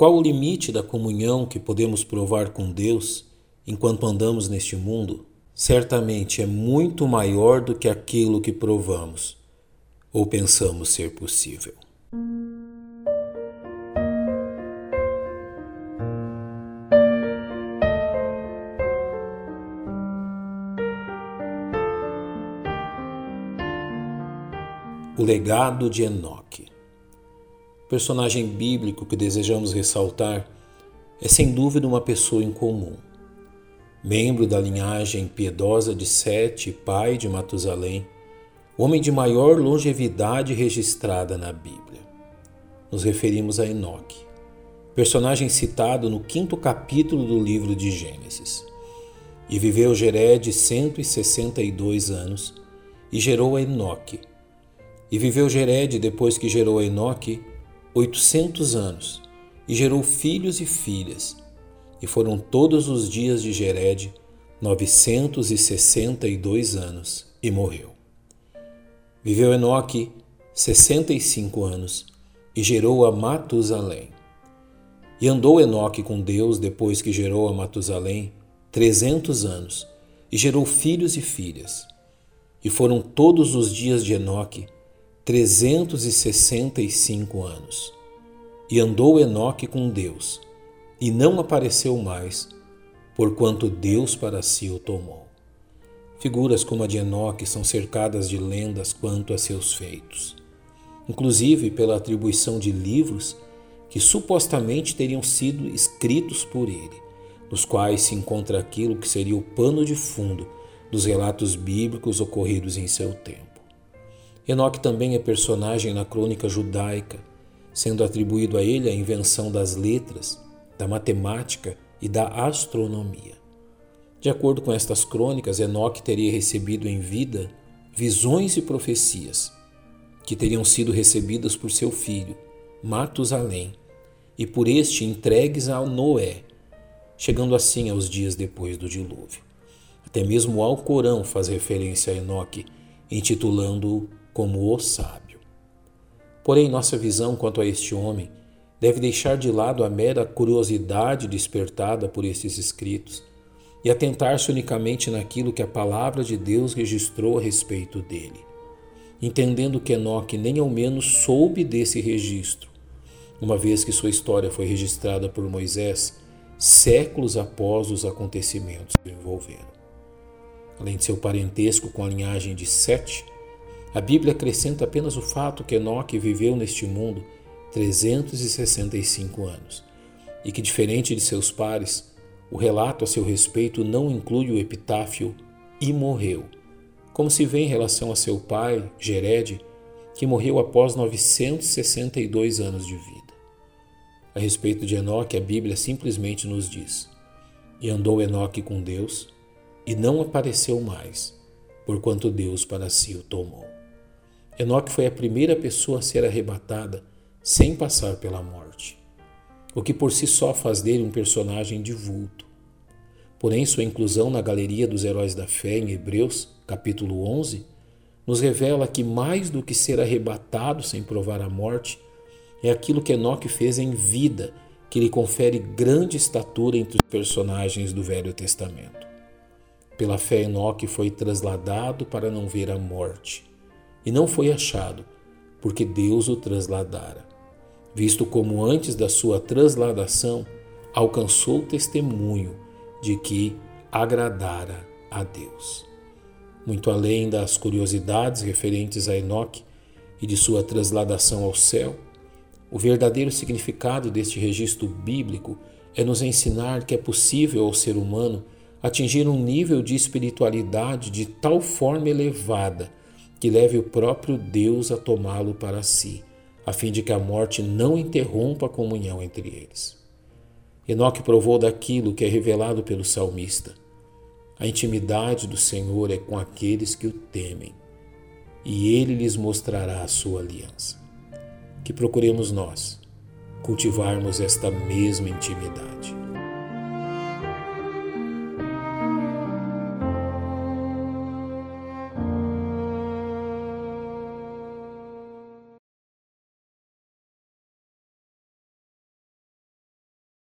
Qual o limite da comunhão que podemos provar com Deus enquanto andamos neste mundo? Certamente é muito maior do que aquilo que provamos ou pensamos ser possível. O legado de Enoque. Personagem bíblico que desejamos ressaltar é sem dúvida uma pessoa incomum. Membro da linhagem piedosa de Sete, pai de Matusalém, homem de maior longevidade registrada na Bíblia. Nos referimos a Enoque, personagem citado no quinto capítulo do livro de Gênesis. E viveu Gered 162 anos e gerou a Enoque, e viveu Gered depois que gerou a Enoque oitocentos anos, e gerou filhos e filhas. E foram todos os dias de Gered novecentos e sessenta e dois anos, e morreu. Viveu Enoque sessenta e cinco anos, e gerou a Matusalém. E andou Enoque com Deus depois que gerou a Matusalém trezentos anos, e gerou filhos e filhas. E foram todos os dias de Enoque 365 anos. E andou Enoque com Deus, e não apareceu mais, porquanto Deus para si o tomou. Figuras como a de Enoque são cercadas de lendas quanto a seus feitos, inclusive pela atribuição de livros que supostamente teriam sido escritos por ele, nos quais se encontra aquilo que seria o pano de fundo dos relatos bíblicos ocorridos em seu tempo. Enoque também é personagem na crônica judaica, sendo atribuído a ele a invenção das letras, da matemática e da astronomia. De acordo com estas crônicas, Enoque teria recebido em vida visões e profecias que teriam sido recebidas por seu filho, Matusalém, e por este entregues a Noé, chegando assim aos dias depois do dilúvio. Até mesmo o Alcorão faz referência a Enoque, intitulando-o como o sábio. Porém, nossa visão quanto a este homem deve deixar de lado a mera curiosidade despertada por estes escritos e atentar-se unicamente naquilo que a palavra de Deus registrou a respeito dele, entendendo que Enoque nem ao menos soube desse registro, uma vez que sua história foi registrada por Moisés séculos após os acontecimentos que o envolveram. Além de seu parentesco com a linhagem de Sete, a Bíblia acrescenta apenas o fato que Enoque viveu neste mundo 365 anos e que, diferente de seus pares, o relato a seu respeito não inclui o epitáfio e morreu, como se vê em relação a seu pai, Gered, que morreu após 962 anos de vida. A respeito de Enoque, a Bíblia simplesmente nos diz: E andou Enoque com Deus, e não apareceu mais, porquanto Deus para si o tomou. Enoque foi a primeira pessoa a ser arrebatada sem passar pela morte, o que por si só faz dele um personagem de vulto. Porém, sua inclusão na galeria dos heróis da fé em Hebreus, capítulo 11, nos revela que mais do que ser arrebatado sem provar a morte, é aquilo que Enoque fez em vida que lhe confere grande estatura entre os personagens do Velho Testamento. Pela fé, Enoque foi trasladado para não ver a morte e não foi achado, porque Deus o trasladara, visto como antes da sua transladação alcançou testemunho de que agradara a Deus. Muito além das curiosidades referentes a Enoque e de sua transladação ao céu, o verdadeiro significado deste registro bíblico é nos ensinar que é possível ao ser humano atingir um nível de espiritualidade de tal forma elevada que leve o próprio Deus a tomá-lo para si, a fim de que a morte não interrompa a comunhão entre eles. Enoque provou daquilo que é revelado pelo salmista. A intimidade do Senhor é com aqueles que o temem, e ele lhes mostrará a sua aliança. Que procuremos nós cultivarmos esta mesma intimidade.